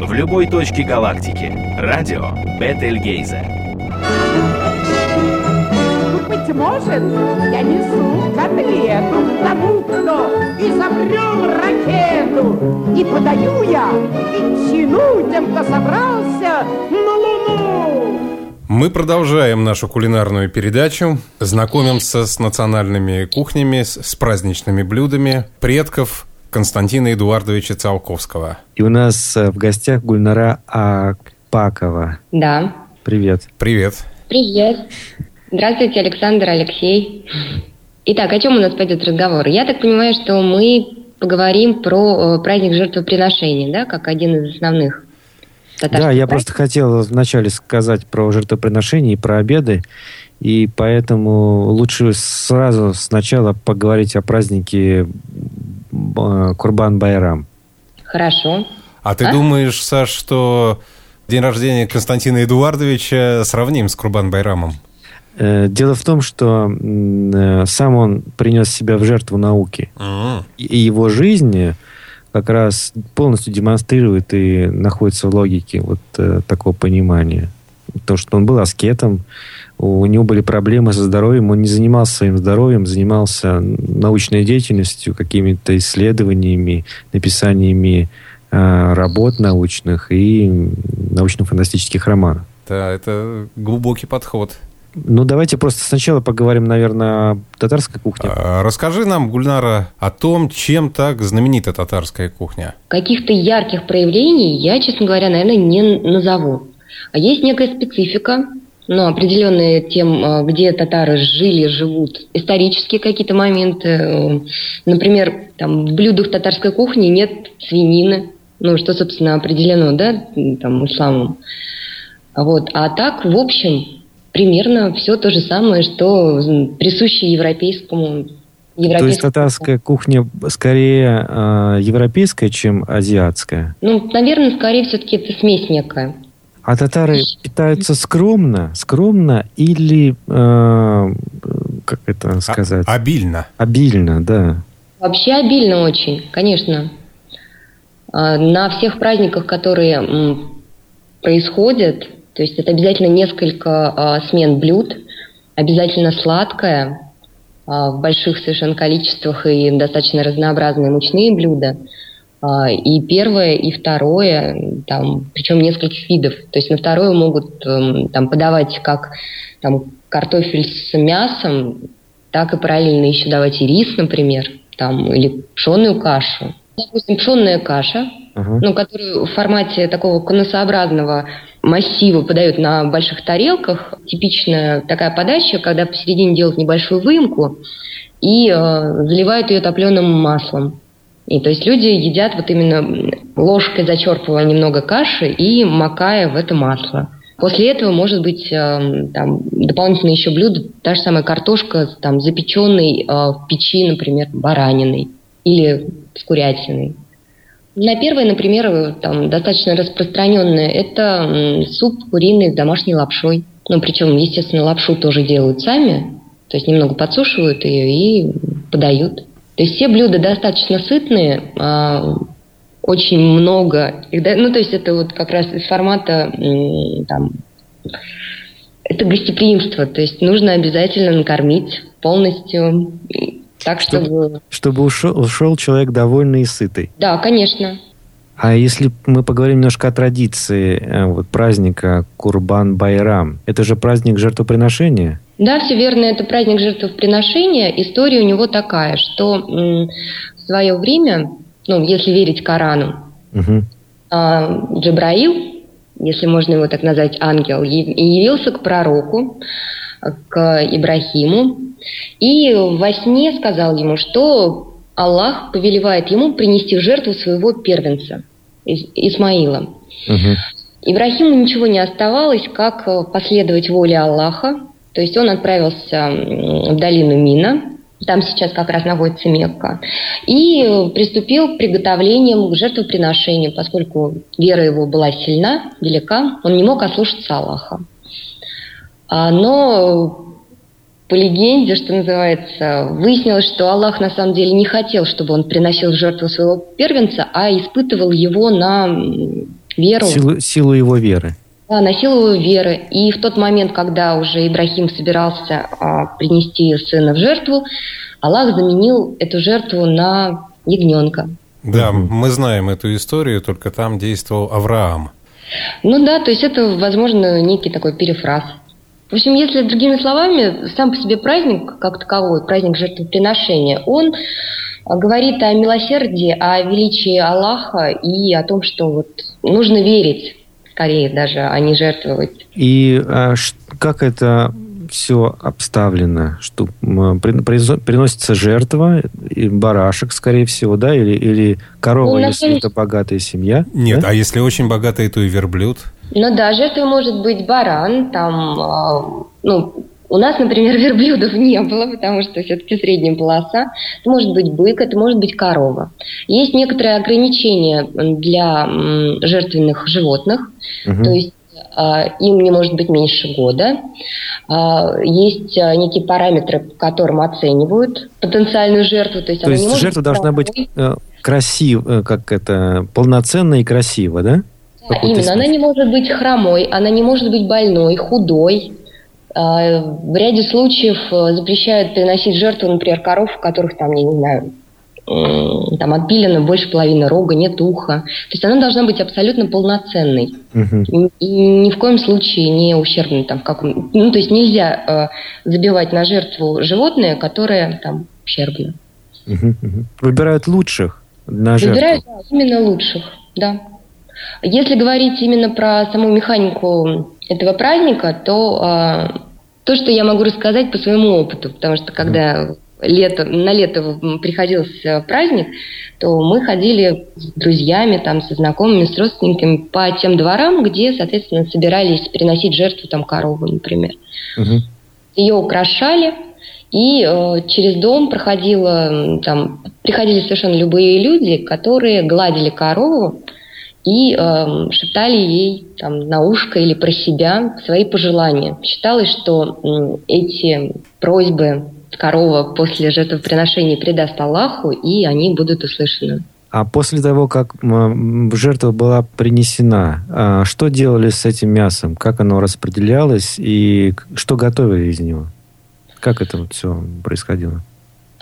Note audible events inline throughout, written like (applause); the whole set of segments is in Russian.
в любой точке галактики. Радио Бетельгейзе. Быть может, я несу котлету тому, кто изобрел ракету. И подаю я ветчину тем, кто собрался на Луну. Мы продолжаем нашу кулинарную передачу, знакомимся с национальными кухнями, с праздничными блюдами предков Константина Эдуардовича Циолковского. И у нас э, в гостях Гульнара Акпакова. Да. Привет. Привет. Привет. Здравствуйте, Александр, Алексей. Итак, о чем у нас пойдет разговор? Я так понимаю, что мы поговорим про э, праздник жертвоприношения, да, как один из основных да, я просто хотел вначале сказать про жертвоприношения и про обеды, и поэтому лучше сразу сначала поговорить о празднике э, Курбан-Байрам. Хорошо. А ты а? думаешь, Саш, что день рождения Константина Эдуардовича сравним с Курбан-Байрамом? Э, дело в том, что э, сам он принес себя в жертву науки. И его жизнь как раз полностью демонстрирует и находится в логике вот э, такого понимания. То, что он был аскетом, у него были проблемы со здоровьем, он не занимался своим здоровьем, занимался научной деятельностью, какими-то исследованиями, написаниями э, работ научных и научно-фантастических романов. Да, это глубокий подход. Ну, давайте просто сначала поговорим, наверное, о татарской кухне. А, расскажи нам, Гульнара, о том, чем так знаменита татарская кухня. Каких-то ярких проявлений я, честно говоря, наверное, не назову. А есть некая специфика, ну, определенные тем, а, где татары жили, живут, исторические какие-то моменты. Например, там в блюдах татарской кухни нет свинины, ну, что, собственно, определено, да, там, исламом. Вот. А так, в общем, примерно все то же самое, что присуще европейскому то есть татарская кухня скорее э, европейская, чем азиатская? Ну, наверное, скорее все-таки это смесь некая. А татары питаются скромно, скромно или, э, как это сказать? А, обильно. Обильно, да. Вообще обильно очень, конечно. А, на всех праздниках, которые происходят, то есть это обязательно несколько а, смен блюд, обязательно сладкое, а, в больших совершенно количествах и достаточно разнообразные мучные блюда. А, и первое, и второе, там, причем нескольких видов. То есть на второе могут эм, там, подавать как там, картофель с мясом, так и параллельно еще давать и рис, например, там, или пшеную кашу. Допустим, пшенная каша, uh-huh. ну, которую в формате такого конусообразного массива подают на больших тарелках. Типичная такая подача, когда посередине делают небольшую выемку и э, заливают ее топленым маслом. И то есть люди едят вот именно ложкой зачерпывая немного каши и макая в это масло. После этого может быть э, там, дополнительное еще блюдо, та же самая картошка там, запеченной э, в печи, например, бараниной или с курятиной. На первое, например, там, достаточно распространенное, это суп куриный с домашней лапшой. Ну, причем, естественно, лапшу тоже делают сами, то есть немного подсушивают ее и подают. То есть все блюда достаточно сытные, а, очень много. Ну, то есть это вот как раз из формата там, это гостеприимство, то есть нужно обязательно накормить полностью так, чтобы... Чтобы, чтобы ушел, ушел человек довольный и сытый. Да, конечно. А если мы поговорим немножко о традиции э, вот, праздника Курбан-Байрам, это же праздник жертвоприношения? Да, все верно, это праздник жертвоприношения. История у него такая, что в свое время, ну, если верить Корану, угу. э, Джабраил, если можно его так назвать, ангел, явился к пророку, к Ибрахиму, и во сне сказал ему, что Аллах повелевает ему принести в жертву своего первенца, Исмаила. Угу. Ибрахиму ничего не оставалось, как последовать воле Аллаха. То есть он отправился в долину Мина, там сейчас как раз находится Мекка, и приступил к приготовлениям к жертвоприношению, поскольку вера его была сильна, велика, он не мог ослушаться Аллаха. А, но по легенде, что называется, выяснилось, что Аллах на самом деле не хотел, чтобы он приносил жертву своего первенца, а испытывал его на веру. Силу, силу его веры. Да, на силу его веры. И в тот момент, когда уже Ибрахим собирался а, принести сына в жертву, Аллах заменил эту жертву на ягненка. Да, мы знаем эту историю, только там действовал Авраам. Ну да, то есть это, возможно, некий такой перефраз. В общем, если другими словами, сам по себе праздник, как таковой, праздник жертвоприношения, он говорит о милосердии, о величии Аллаха и о том, что вот нужно верить, скорее даже, а не жертвовать. И а, как это все обставлено, что приносится жертва, и барашек, скорее всего, да, или, или корова, ну, если это богатая семья. Нет, да? а если очень богатый, то и верблюд. Ну да, жертвой может быть баран, там, а, ну, у нас, например, (laughs) верблюдов не было, потому что все-таки средняя полоса. Это может быть бык, это может быть корова. Есть некоторые ограничения для жертвенных животных. Угу. То есть а, им не может быть меньше года. А, есть а, некие параметры, по которым оценивают потенциальную жертву. То есть, то есть жертва должна быть э, красивая, э, как это, полноценная и красивая, да? Да, именно. Она не может быть хромой, она не может быть больной, худой. В ряде случаев э, запрещают приносить жертву, например, коров, у которых там, я не знаю, там отпилено больше половины рога, нет уха. То есть она должна быть абсолютно полноценной. Угу. И ни в коем случае не ущербной. Там, как, ну, то есть нельзя э, забивать на жертву животное, которое там ущербно. Угу, угу. Выбирают лучших на жертву? Выбирают да, именно лучших, да. Если говорить именно про саму механику этого праздника, то э, то, что я могу рассказать по своему опыту, потому что когда лето, на лето приходился праздник, то мы ходили с друзьями, там, со знакомыми, с родственниками по тем дворам, где, соответственно, собирались приносить жертву там корову, например. Угу. Ее украшали, и э, через дом проходило, там, приходили совершенно любые люди, которые гладили корову и э, шептали ей там, на ушко или про себя свои пожелания. Считалось, что э, эти просьбы корова после жертвоприношения предаст Аллаху, и они будут услышаны. А после того, как жертва была принесена, а, что делали с этим мясом? Как оно распределялось и что готовили из него? Как это вот все происходило?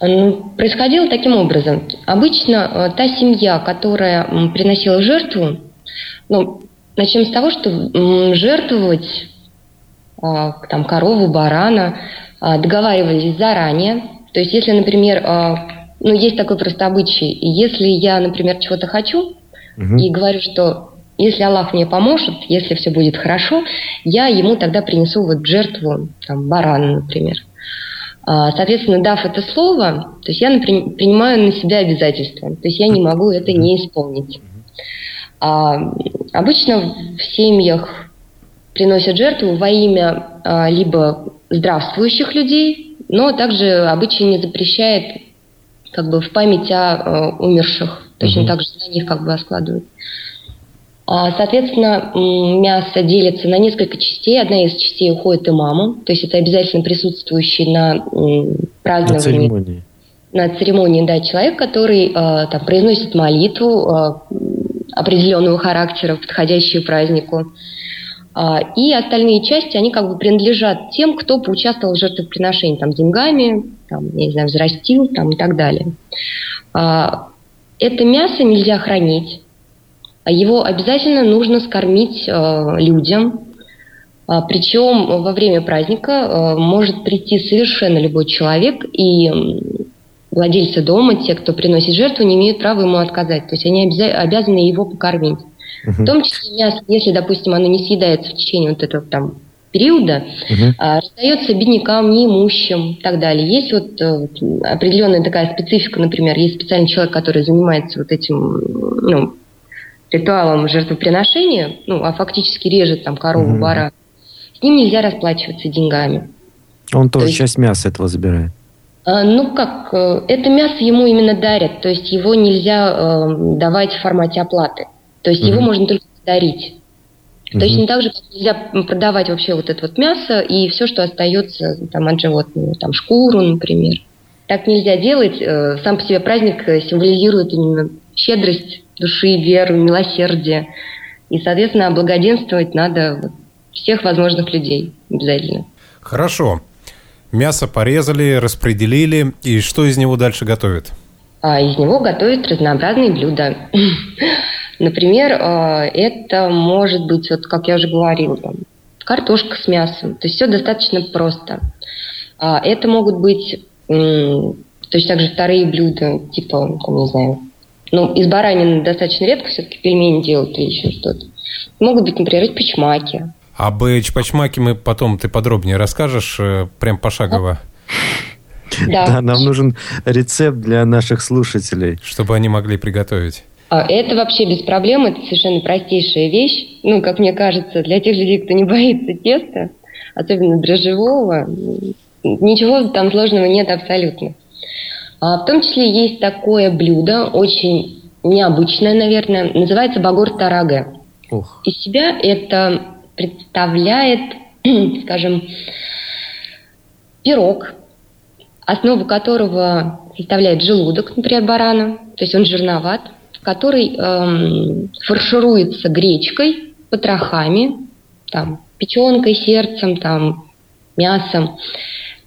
Ну, происходило таким образом. Обычно э, та семья, которая приносила жертву, ну, начнем с того, что жертвовать а, там корову, барана а, договаривались заранее. То есть, если, например, а, ну, есть такой просто обычай, если я, например, чего-то хочу угу. и говорю, что если Аллах мне поможет, если все будет хорошо, я ему тогда принесу вот жертву, там, барана, например. Соответственно, дав это слово, то есть я например, принимаю на себя обязательства, то есть я не могу это не исполнить. А, обычно в семьях приносят жертву во имя а, либо здравствующих людей, но также обычай не запрещает как бы в память о э, умерших. Точно угу. так же на них как бы складывают. А, соответственно, мясо делится на несколько частей. Одна из частей уходит имаму, то есть это обязательно присутствующий на праздновании. На церемонии. На церемонии, да, человек, который э, там, произносит молитву э, определенного характера, подходящую празднику. А, и остальные части, они как бы принадлежат тем, кто поучаствовал в жертвоприношении, там, деньгами, там, я не знаю, взрастил, там, и так далее. А, это мясо нельзя хранить. А его обязательно нужно скормить людям. Причем во время праздника может прийти совершенно любой человек, и владельцы дома, те, кто приносит жертву, не имеют права ему отказать. То есть они обязаны его покормить. В том числе мясо, если, допустим, оно не съедается в течение вот этого там периода, uh-huh. а, раздается беднякам, неимущим и так далее. Есть вот, э, вот определенная такая специфика, например, есть специальный человек, который занимается вот этим ну, ритуалом жертвоприношения, ну, а фактически режет там корову, uh-huh. бара. С ним нельзя расплачиваться деньгами. Он тоже То есть, часть мяса этого забирает. А, ну как, э, это мясо ему именно дарят, то есть его нельзя э, давать в формате оплаты. То есть угу. его можно только дарить. Угу. Точно так же, как нельзя продавать вообще вот это вот мясо и все, что остается там от животного, там шкуру, например. Так нельзя делать. Э, сам по себе праздник символизирует именно щедрость души, веру, милосердие. И, соответственно, облагоденствовать надо всех возможных людей обязательно. Хорошо. Мясо порезали, распределили, и что из него дальше готовят? А из него готовят разнообразные блюда. (laughs) Например, а, это может быть, вот как я уже говорила, картошка с мясом. То есть все достаточно просто. А, это могут быть точно так же вторые блюда, типа, не знаю, ну, из баранины достаточно редко все-таки пельмени делают или еще что-то. Могут быть, например, печмаки. Об чпачмаке мы потом ты подробнее расскажешь, э, прям пошагово. Да. да, нам нужен рецепт для наших слушателей. Чтобы они могли приготовить. А, это вообще без проблем, это совершенно простейшая вещь. Ну, как мне кажется, для тех людей, кто не (laughs) боится теста, особенно дрожжевого, ничего там сложного нет абсолютно. А в том числе есть такое блюдо, очень необычное, наверное, называется багор тараге. Ох. Из себя это представляет, (clears throat) скажем, пирог, основу которого составляет желудок, например, барана, то есть он жирноват, который эм, фаршируется гречкой, потрохами, там, печенкой, сердцем, там, мясом,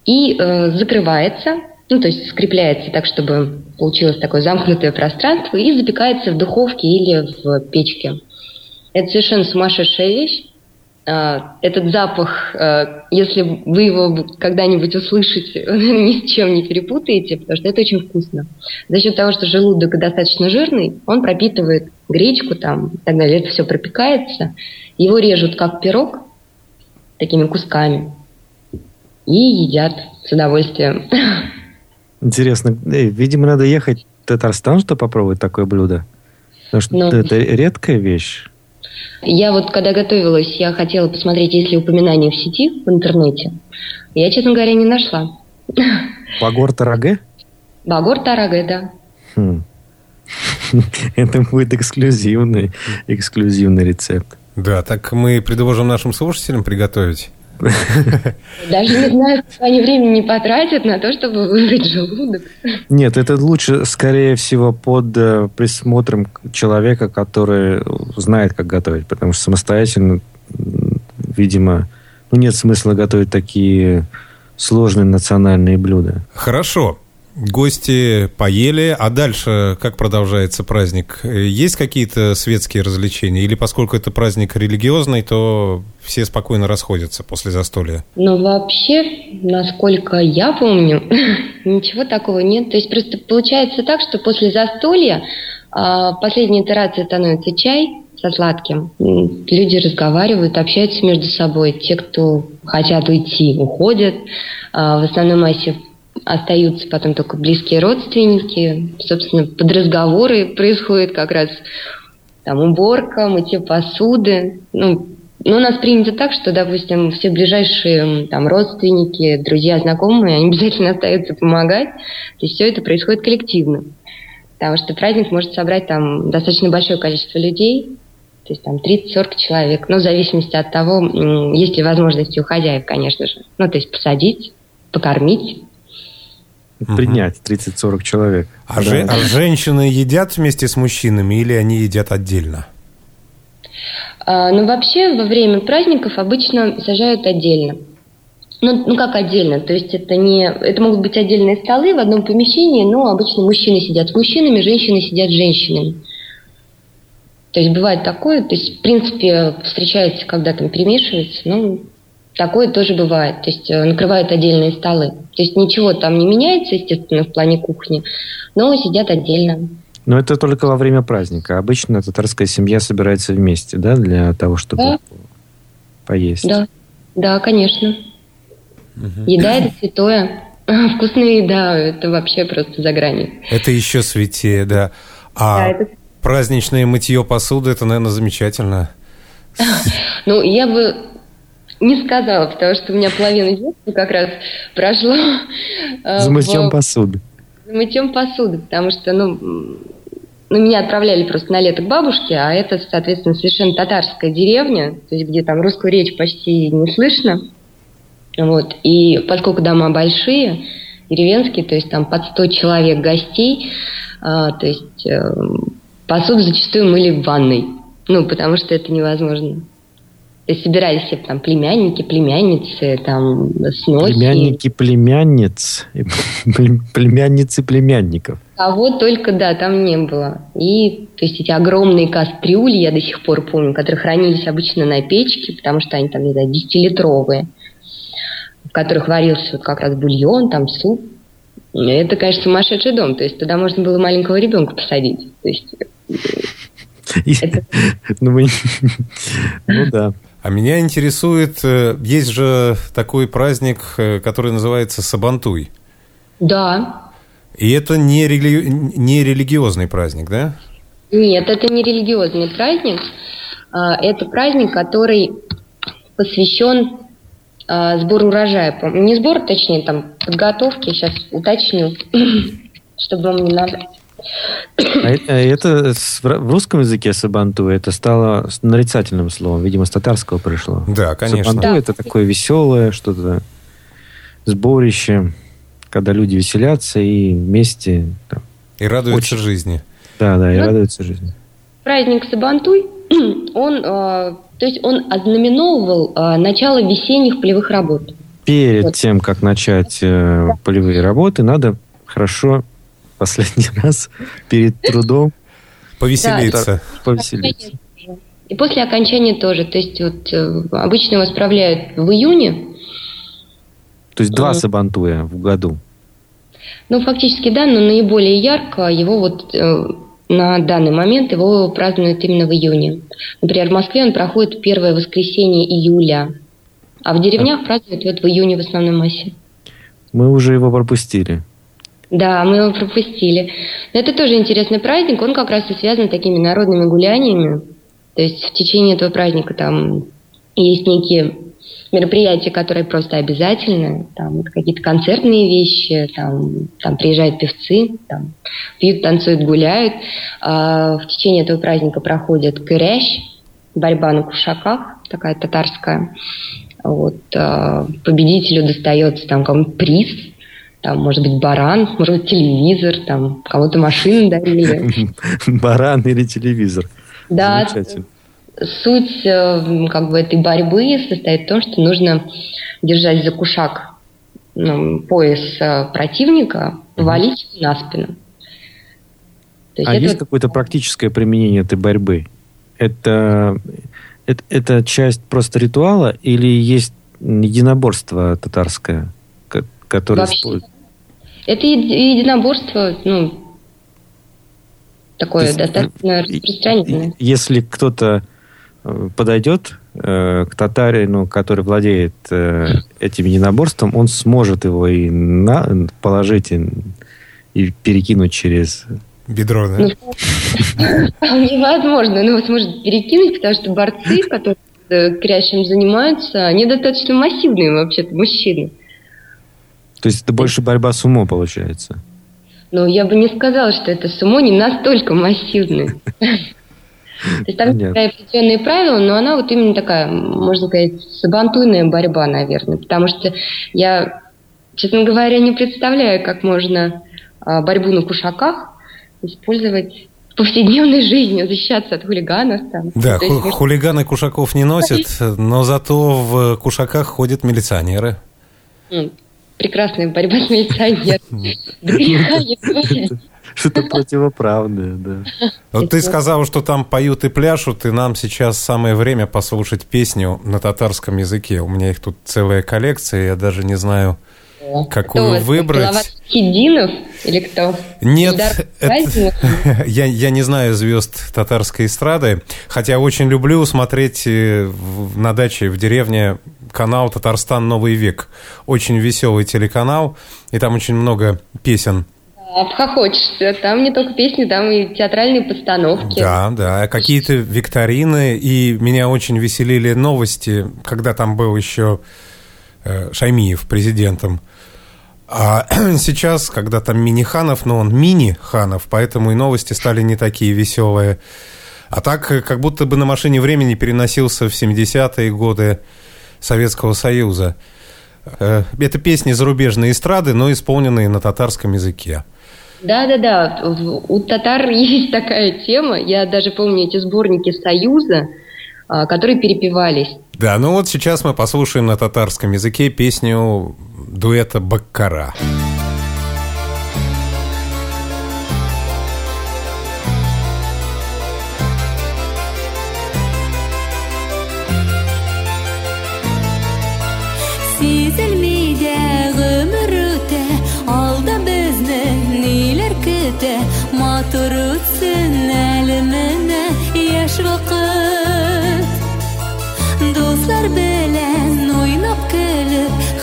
и э, закрывается ну, то есть скрепляется так, чтобы получилось такое замкнутое пространство и запекается в духовке или в печке. Это совершенно сумасшедшая вещь. А, этот запах, а, если вы его когда-нибудь услышите, (laughs) ни с чем не перепутаете, потому что это очень вкусно. За счет того, что желудок достаточно жирный, он пропитывает гречку там и так далее. Это все пропекается. Его режут как пирог такими кусками и едят с удовольствием. (laughs) Интересно. Эй, видимо, надо ехать в Татарстан, чтобы попробовать такое блюдо. Потому что ну, это редкая вещь. Я вот, когда готовилась, я хотела посмотреть, есть ли упоминания в сети, в интернете. Я, честно говоря, не нашла. Багор Тараге? Багор Тараге, да. Хм. (laughs) Это будет эксклюзивный, эксклюзивный рецепт. Да, так мы предложим нашим слушателям приготовить. (laughs) Даже не знаю, сколько они времени не потратят на то, чтобы выбрать желудок. Нет, это лучше, скорее всего, под э, присмотром человека, который знает, как готовить. Потому что самостоятельно, видимо, ну, нет смысла готовить такие сложные национальные блюда. Хорошо. Гости поели, а дальше как продолжается праздник? Есть какие-то светские развлечения? Или поскольку это праздник религиозный, то все спокойно расходятся после застолья? Ну, вообще, насколько я помню, (laughs) ничего такого нет. То есть просто получается так, что после застолья а, последней итерацией становится чай со сладким. Люди разговаривают, общаются между собой. Те, кто хотят уйти, уходят. А, в основной массе остаются потом только близкие родственники. Собственно, под разговоры происходит как раз там уборка, мытье посуды. Ну, но у нас принято так, что, допустим, все ближайшие там, родственники, друзья, знакомые, они (laughs) обязательно остаются помогать. То есть все это происходит коллективно. Потому что праздник может собрать там достаточно большое количество людей, то есть там 30-40 человек, ну, в зависимости от того, есть ли возможности у хозяев, конечно же. Ну, то есть посадить, покормить, принять 30-40 человек. А, да. же, а женщины едят вместе с мужчинами или они едят отдельно? А, ну, вообще, во время праздников обычно сажают отдельно. Ну, ну, как отдельно, то есть это не... Это могут быть отдельные столы в одном помещении, но обычно мужчины сидят с мужчинами, женщины сидят с женщинами. То есть бывает такое, то есть, в принципе, встречается, когда там перемешивается, ну, Такое тоже бывает. То есть э, накрывают отдельные столы. То есть ничего там не меняется, естественно, в плане кухни, но сидят отдельно. Но это только во время праздника. Обычно татарская семья собирается вместе, да, для того, чтобы да. поесть. Да, да, конечно. Угу. Еда это святое. (laughs) Вкусная еда это вообще просто за гранью. Это еще святее, да. А да, это... праздничное мытье посуды это, наверное, замечательно. (laughs) Ну, я бы не сказала, потому что у меня половина детства как раз прошло... Э, За мытьем в... посуды. За мытьем посуды, потому что, ну, ну, меня отправляли просто на лето к бабушке, а это, соответственно, совершенно татарская деревня, то есть где там русскую речь почти не слышно. Вот. И поскольку дома большие, деревенские, то есть там под 100 человек гостей, а, то есть э, посуду зачастую мыли в ванной. Ну, потому что это невозможно. То есть собирались все там племянники, племянницы, там сноси. Племянники племянниц, (laughs) племянницы племянников. А вот только, да, там не было. И, то есть эти огромные кастрюли, я до сих пор помню, которые хранились обычно на печке, потому что они там, не знаю, десятилитровые, в которых варился вот как раз бульон, там суп. Это, конечно, сумасшедший дом. То есть туда можно было маленького ребенка посадить. То есть (laughs) ну, (laughs) ну да. А меня интересует, э, есть же такой праздник, э, который называется Сабантуй. Да. И это не, рели... не религиозный праздник, да? Нет, это не религиозный праздник. А, это праздник, который посвящен а, сбору урожая. Не сбор, точнее, там, подготовки, сейчас уточню, (clears throat) чтобы вам не надо. А это, это в русском языке сабанту это стало нарицательным словом, видимо, с татарского пришло. Да, конечно. Сабанту да. это такое веселое что-то сборище, когда люди веселятся и вместе там, и радуются очень... жизни. Да, да, и ну, радуются жизни. Праздник Сабантуй, (clears throat) он, э, то есть он ознаменовывал э, начало весенних полевых работ. Перед вот. тем, как начать э, полевые работы, надо хорошо последний (laughs) раз перед трудом. Повеселиться. Повеселиться. И после окончания тоже. То есть вот э, обычно его справляют в июне. То есть два сабантуя в году. Ну, фактически, да, но наиболее ярко его вот э, на данный момент его празднуют именно в июне. Например, в Москве он проходит первое воскресенье июля, а в деревнях празднуют вот в июне в основной массе. Мы уже его пропустили. Да, мы его пропустили. Но это тоже интересный праздник, он как раз и связан с такими народными гуляниями. То есть в течение этого праздника там есть некие мероприятия, которые просто обязательны, там какие-то концертные вещи, там, там приезжают певцы, там, пьют, танцуют, гуляют. А в течение этого праздника проходит кырящ, борьба на кушаках, такая татарская. Вот, а победителю достается там кому-то приз, там, может быть, баран, может быть, телевизор, там, кому-то машины дарили. (laughs) Баран или телевизор. Да, суть э, как бы этой борьбы состоит в том, что нужно держать за кушак ну, пояс э, противника, повалить mm на спину. То есть а это... есть какое-то практическое применение этой борьбы? Это, это, это часть просто ритуала или есть единоборство татарское, которое Вообще, использует? Это единоборство, ну, такое есть, достаточно распространенное. Если кто-то э, подойдет э, к татарину, который владеет э, этим единоборством, он сможет его и на, положить и, и перекинуть через бедро, да? Ну, невозможно, но его сможет перекинуть, потому что борцы, которые э, крящим занимаются, они достаточно массивные вообще-то мужчины. То есть это больше борьба с умом получается? Ну, я бы не сказала, что это сумо не настолько массивное. (laughs) То есть там такие определенные правила, но она вот именно такая, можно сказать, сабантуйная борьба, наверное. Потому что я, честно говоря, не представляю, как можно а, борьбу на кушаках использовать в повседневной жизни, защищаться от хулиганов. Там. Да, ху- есть, хулиганы кушаков не носят, но зато в кушаках ходят милиционеры прекрасная борьба с милиционером. (laughs) Что-то противоправное, да. Вот ты сказал, что там поют и пляшут, и нам сейчас самое время послушать песню на татарском языке. У меня их тут целая коллекция, я даже не знаю, какую кто выбрать. Хидинов или кто? Нет, это, (laughs) я, я не знаю звезд татарской эстрады, хотя очень люблю смотреть э, на даче в деревне канал «Татарстан. Новый век». Очень веселый телеканал, и там очень много песен Обхохочешься. Там не только песни, там и театральные постановки. Да, да. Какие-то викторины. И меня очень веселили новости, когда там был еще э, Шаймиев президентом. А (clears throat) сейчас, когда там мини-ханов, но он мини-ханов, поэтому и новости стали не такие веселые. А так, как будто бы на машине времени переносился в 70-е годы Советского Союза. Э, это песни зарубежной эстрады, но исполненные на татарском языке. Да-да-да, у татар (laughs) есть такая тема. Я даже помню эти сборники «Союза», а, которые перепевались. Да, ну вот сейчас мы послушаем на татарском языке песню дуэта «Баккара». Сизелмейді ғұмыр өте алда бізді нелер күте матур өтсін әлі міне яш вақыт достар белән уйнап көліп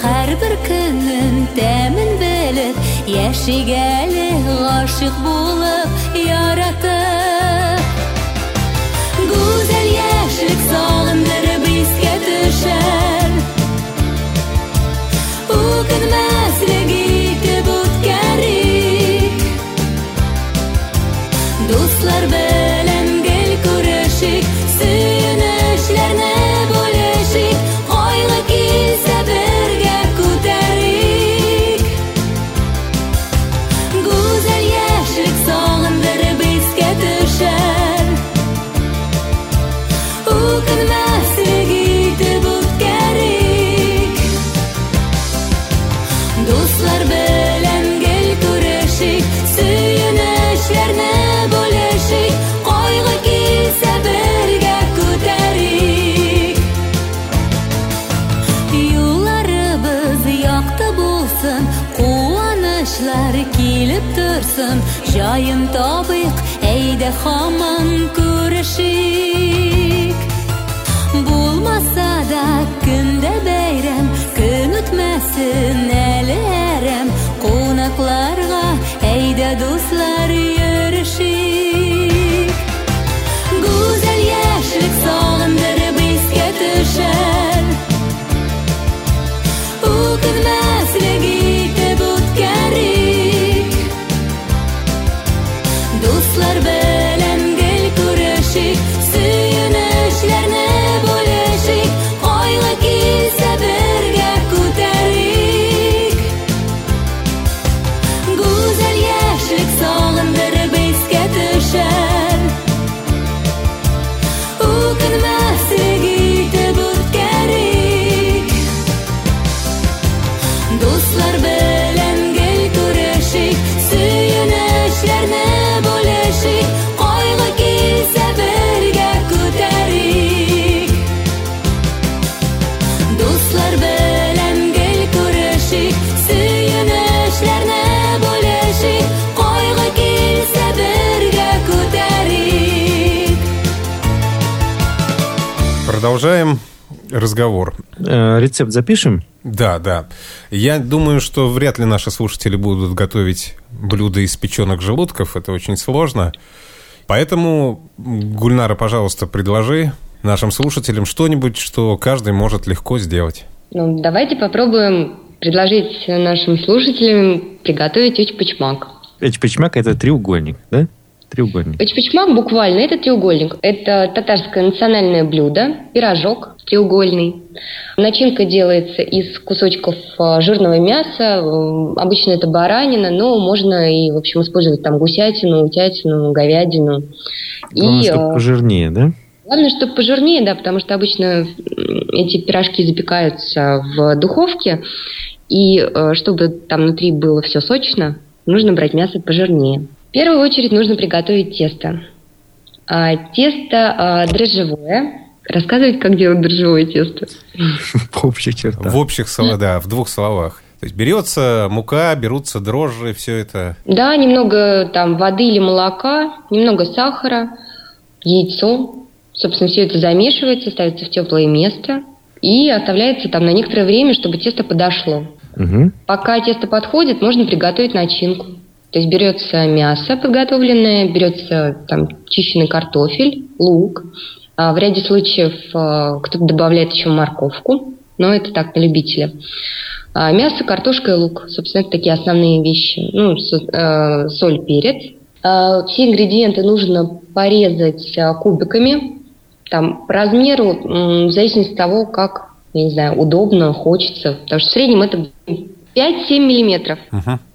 һәрбер көннең тәмен белеп яшик әле гашыйк булып яратып торсын Җаен табыйк, әйдә һаман Продолжаем разговор. Э, Рецепт запишем? Да, да. Я думаю, что вряд ли наши слушатели будут готовить блюда из печеных желудков. Это очень сложно. Поэтому, Гульнара, пожалуйста, предложи нашим слушателям что-нибудь, что каждый может легко сделать. Ну, давайте попробуем предложить нашим слушателям приготовить учпачмак. Эчпечмак – это треугольник, да? Треугольник. Учпачмак буквально это треугольник. Это татарское национальное блюдо, пирожок треугольный. Начинка делается из кусочков а, жирного мяса. Обычно это баранина, но можно и, в общем, использовать там гусятину, утятину, говядину. Главное, и, чтобы а, пожирнее, да? Главное, чтобы пожирнее, да, потому что обычно эти пирожки запекаются в духовке, и э, чтобы там внутри было все сочно, нужно брать мясо пожирнее. В первую очередь нужно приготовить тесто. А, тесто а, дрожжевое. Рассказывать, как делать дрожжевое тесто? (laughs) В общих чертах. В общих словах, да, в двух словах. То есть берется мука, берутся дрожжи, все это. Да, немного там воды или молока, немного сахара, яйцо. Собственно, все это замешивается, ставится в теплое место и оставляется там на некоторое время, чтобы тесто подошло. Мгм. Пока тесто подходит, можно приготовить начинку. То есть берется мясо подготовленное, берется там чищенный картофель, лук. А в ряде случаев а, кто-то добавляет еще морковку, но это так, на любителя. А мясо, картошка и лук. Собственно, это такие основные вещи. Ну, э, соль, перец. А, все ингредиенты нужно порезать а, кубиками. Там по размеру, в зависимости от того, как, я не знаю, удобно, хочется. Потому что в среднем это 5-7 миллиметров.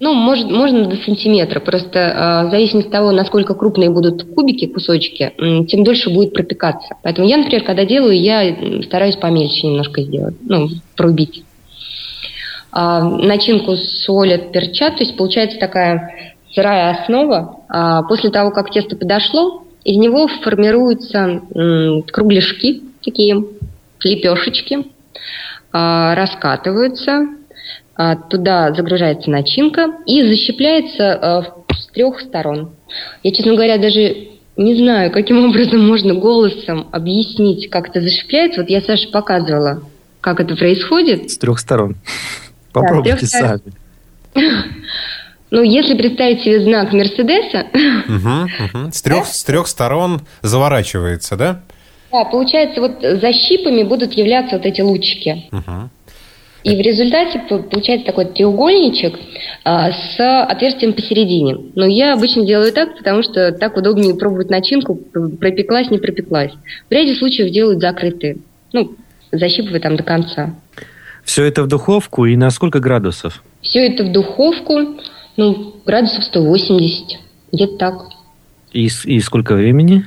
Ну, может, можно до сантиметра. Просто э, в зависимости от того, насколько крупные будут кубики, кусочки, тем дольше будет пропекаться. Поэтому я, например, когда делаю, я стараюсь помельче немножко сделать, ну, порубить. А, начинку солят, перчат, то есть получается такая сырая основа. А, после того, как тесто подошло, из него формируются м, кругляшки, такие лепешечки, а, раскатываются, туда загружается начинка и защипляется а, с трех сторон. Я, честно говоря, даже не знаю, каким (laughs) образом можно голосом объяснить, как это защипляется. Вот я Саше показывала, как это происходит. С трех сторон. (laughs) Попробуйте сторон. сами. (laughs) Ну, если представить себе знак Мерседеса. С трех, с трех сторон заворачивается, да? да, получается, вот за щипами будут являться вот эти лучики. Мгм. И в результате получается такой треугольничек а, с отверстием посередине. Но я обычно делаю так, потому что так удобнее пробовать начинку, пропеклась, не пропеклась. В ряде случаев делают закрытые. Ну, защипывая там до конца. Все это в духовку и на сколько градусов? Все это в духовку, ну, градусов 180, где-то так. И, и сколько времени?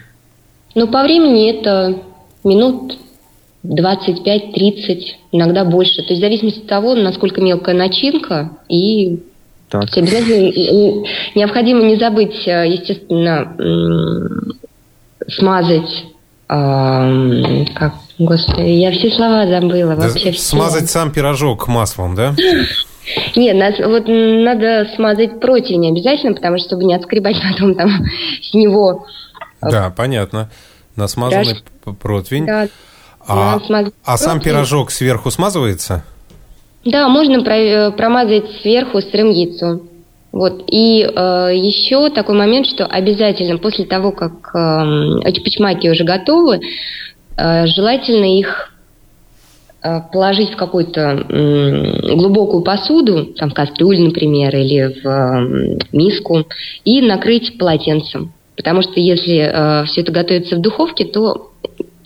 Но по времени это минут 25-30, иногда больше. То есть в зависимости от того, насколько мелкая начинка. И Так. обязательно необходимо не забыть, э, естественно, смазать... ам, Как, господи, я все слова забыла. Да Вообще все. смазать сам пирожок маслом, да? Нет, нас- вот надо смазать противень обязательно, потому что чтобы не отскребать потом там (laughs) с него. Да, понятно. На смазанный п- противень. Да, А, а сам пирожок сверху смазывается? Да, можно э, промазать сверху сырым яйцом. Вот. И э, еще такой момент, что обязательно после того, как э, очпочмаки уже готовы, э, желательно их э, положить в какую-то м, глубокую посуду, там в кастрюлю, например, или в м, миску, и накрыть полотенцем. Потому что если все это готовится в духовке, то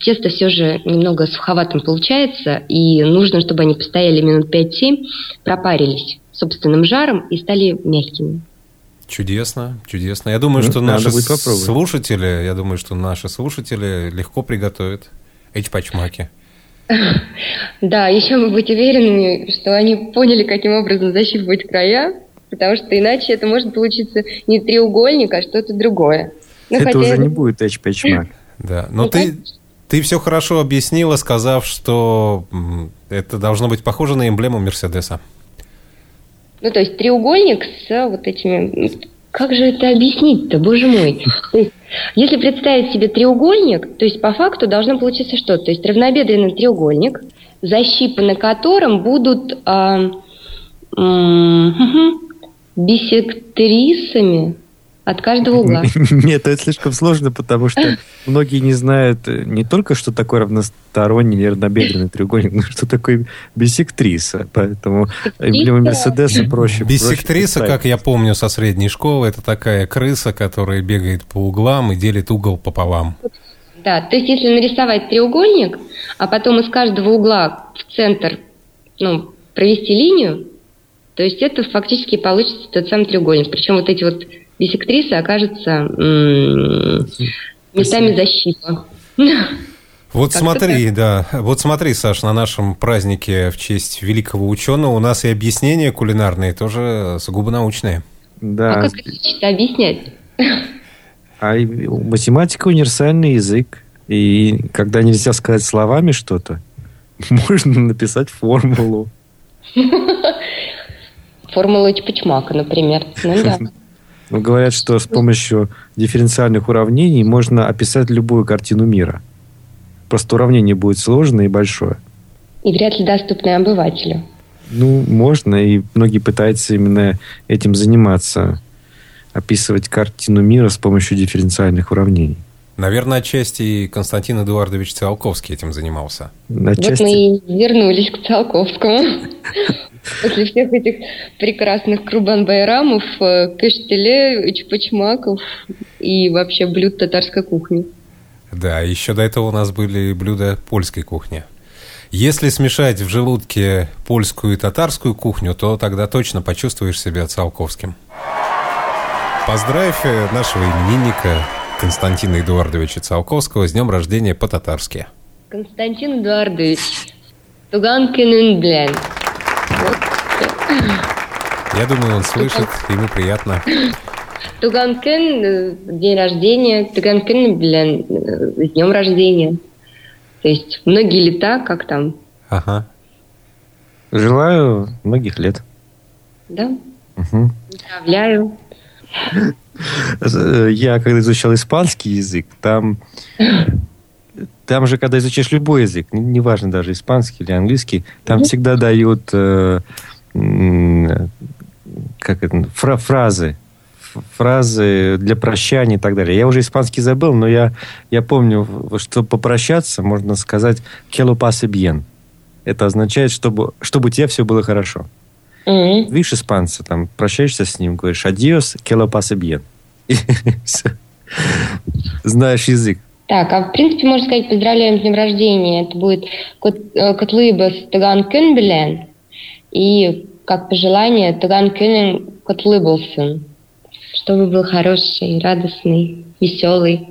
тесто все же немного суховатым получается, и нужно, чтобы они постояли минут 5-7, пропарились собственным жаром и стали мягкими. Чудесно, чудесно. Я думаю, Ну, что наши слушатели, я думаю, что наши слушатели легко приготовят эчпачмаки. Да, еще вы быть уверенными, что они поняли, каким образом защипывать края, потому что иначе это может получиться не треугольник, а что-то другое. Ну, это хотя уже не будет эчпэчмак. (laughs) Да, но Ну, ты, конечно. Ты все хорошо объяснила, сказав, что это должно быть похоже на эмблему Мерседеса. Ну, то есть треугольник с вот этими... Как же это объяснить-то, боже мой? То есть, если представить себе треугольник, то есть по факту должно получиться что? То есть равнобедренный треугольник, защипы на котором будут а, м, (laughs) бисектрисами от каждого угла. (laughs) Нет, это слишком сложно, потому что многие не знают э, не только, что такое равносторонний равнобедренный треугольник, но что такое бисектриса. Поэтому эмблема Мерседеса проще. Биссектриса, проще как я помню со средней школы, это такая крыса, которая бегает по углам и делит угол пополам. Да, то есть если нарисовать треугольник, а потом из каждого угла в центр ну, провести линию, то есть это фактически получится тот самый треугольник. Причем вот эти вот бисектрисы окажутся м, местами защита. Вот смотри, да, вот смотри, Саш, на нашем празднике в честь великого ученого у нас и объяснения кулинарные тоже сугубо научные. А Да, как это объяснять? а математика универсальный язык. И когда нельзя сказать словами что-то, (laughs) можно написать формулу. Формула Чпачмака, например. Ну да. (laughs) Ну, Говорят, что с помощью дифференциальных уравнений можно описать любую картину мира. Просто уравнение будет сложное и большое. И вряд ли доступное обывателю. Ну, можно, и многие пытаются именно этим заниматься. Описывать картину мира с помощью дифференциальных уравнений. Наверное, отчасти и Константин Эдуардович Циолковский этим занимался. Отчасти... Вот мы и вернулись к Циолковскому. (laughs) После всех этих прекрасных Крубан-Байрамов, э, Каштеле, Чпачмаков и вообще блюд татарской кухни. Да, еще до этого у нас были блюда польской кухни. Если смешать в желудке польскую и татарскую кухню, то тогда точно почувствуешь себя Циолковским. Поздравь э, нашего именинника Константина Эдуардовича Циолковского с днем рождения по-татарски. Константин Эдуардович, туган күнүң белән. Я думаю, он слышит, ему приятно. Туган күн, э, день рождения, туган күн белән, э, с днем рождения. То есть многие лета, как там, Ага. Желаю многих лет. да? Мгм. Поздравляю. Я когда изучал испанский язык, там, там же, когда изучаешь любой язык, не- неважно даже испанский или английский, там всегда дают э, как это, фра- фразы, фразы для прощания и так далее. Я уже испанский забыл, но я, я помню, что попрощаться можно сказать «quello pase bien». Это означает, чтобы, чтобы у тебя все было хорошо. Мгм. Видишь испанца, там, прощаешься с ним, говоришь «adios, quello pase bien». (laughs) Знаешь язык. Так, а в принципе можно сказать поздравляем с днем рождения. Это будет э, котлыбас туган күн белән. И как пожелание туган күнең котлы булсын. Чтобы был хороший, радостный, веселый.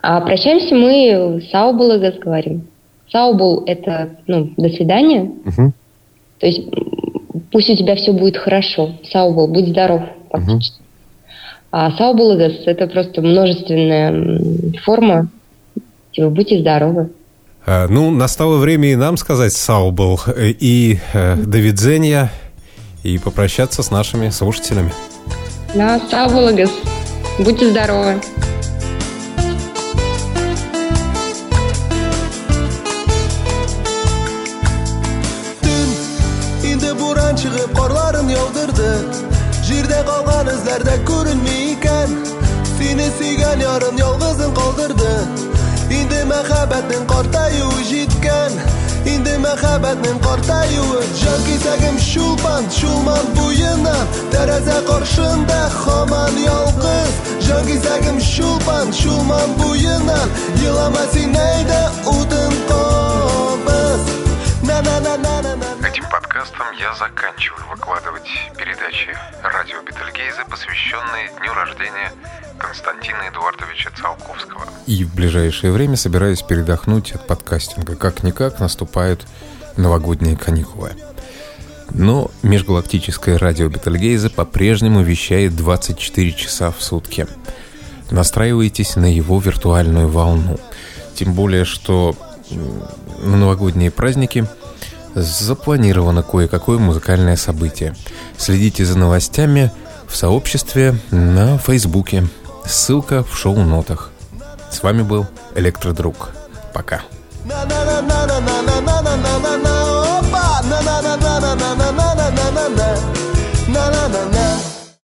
А прощаемся мы саубулыгас говорим. Саубул – это ну, до свидания. Мгм. То есть пусть у тебя все будет хорошо. Саубул, будь здоров. фактически. А саубулыгас – это просто множественная форма. Типа, будьте здоровы. Э, Ну, настало время и нам сказать «Саубл» э, и э, «Довидзенья» и попрощаться с нашими слушателями. Да, саубулыгас. Будьте здоровы. Chiqib meni suygan yorim yolg'izim qoldirdi endi mahabbatning qortayuvi yetgan endi mahabbatning qortayuvi jon kesagim shu band shu man bo'yindan deraza qarshinda xoman yolg'iz jon kesagim shu band shu man bo'yindan yig'lamasin ayda o'tin qobiz na na na na na na Этим подкастом я заканчиваю выкладывать передачи радио Бетельгейза, посвященные дню рождения Константина Эдуардовича Циолковского. И в ближайшее время собираюсь передохнуть от подкастинга. Как-никак наступают новогодние каникулы. Но межгалактическое радио Бетельгейзе по-прежнему вещает 24 часа в сутки. Настраивайтесь на его виртуальную волну. Тем более, что на новогодние праздники запланировано кое-какое музыкальное событие. Следите за новостями в сообществе на Фейсбуке. Ссылка в шоу-нотах. С вами был Электродруг. Пока. na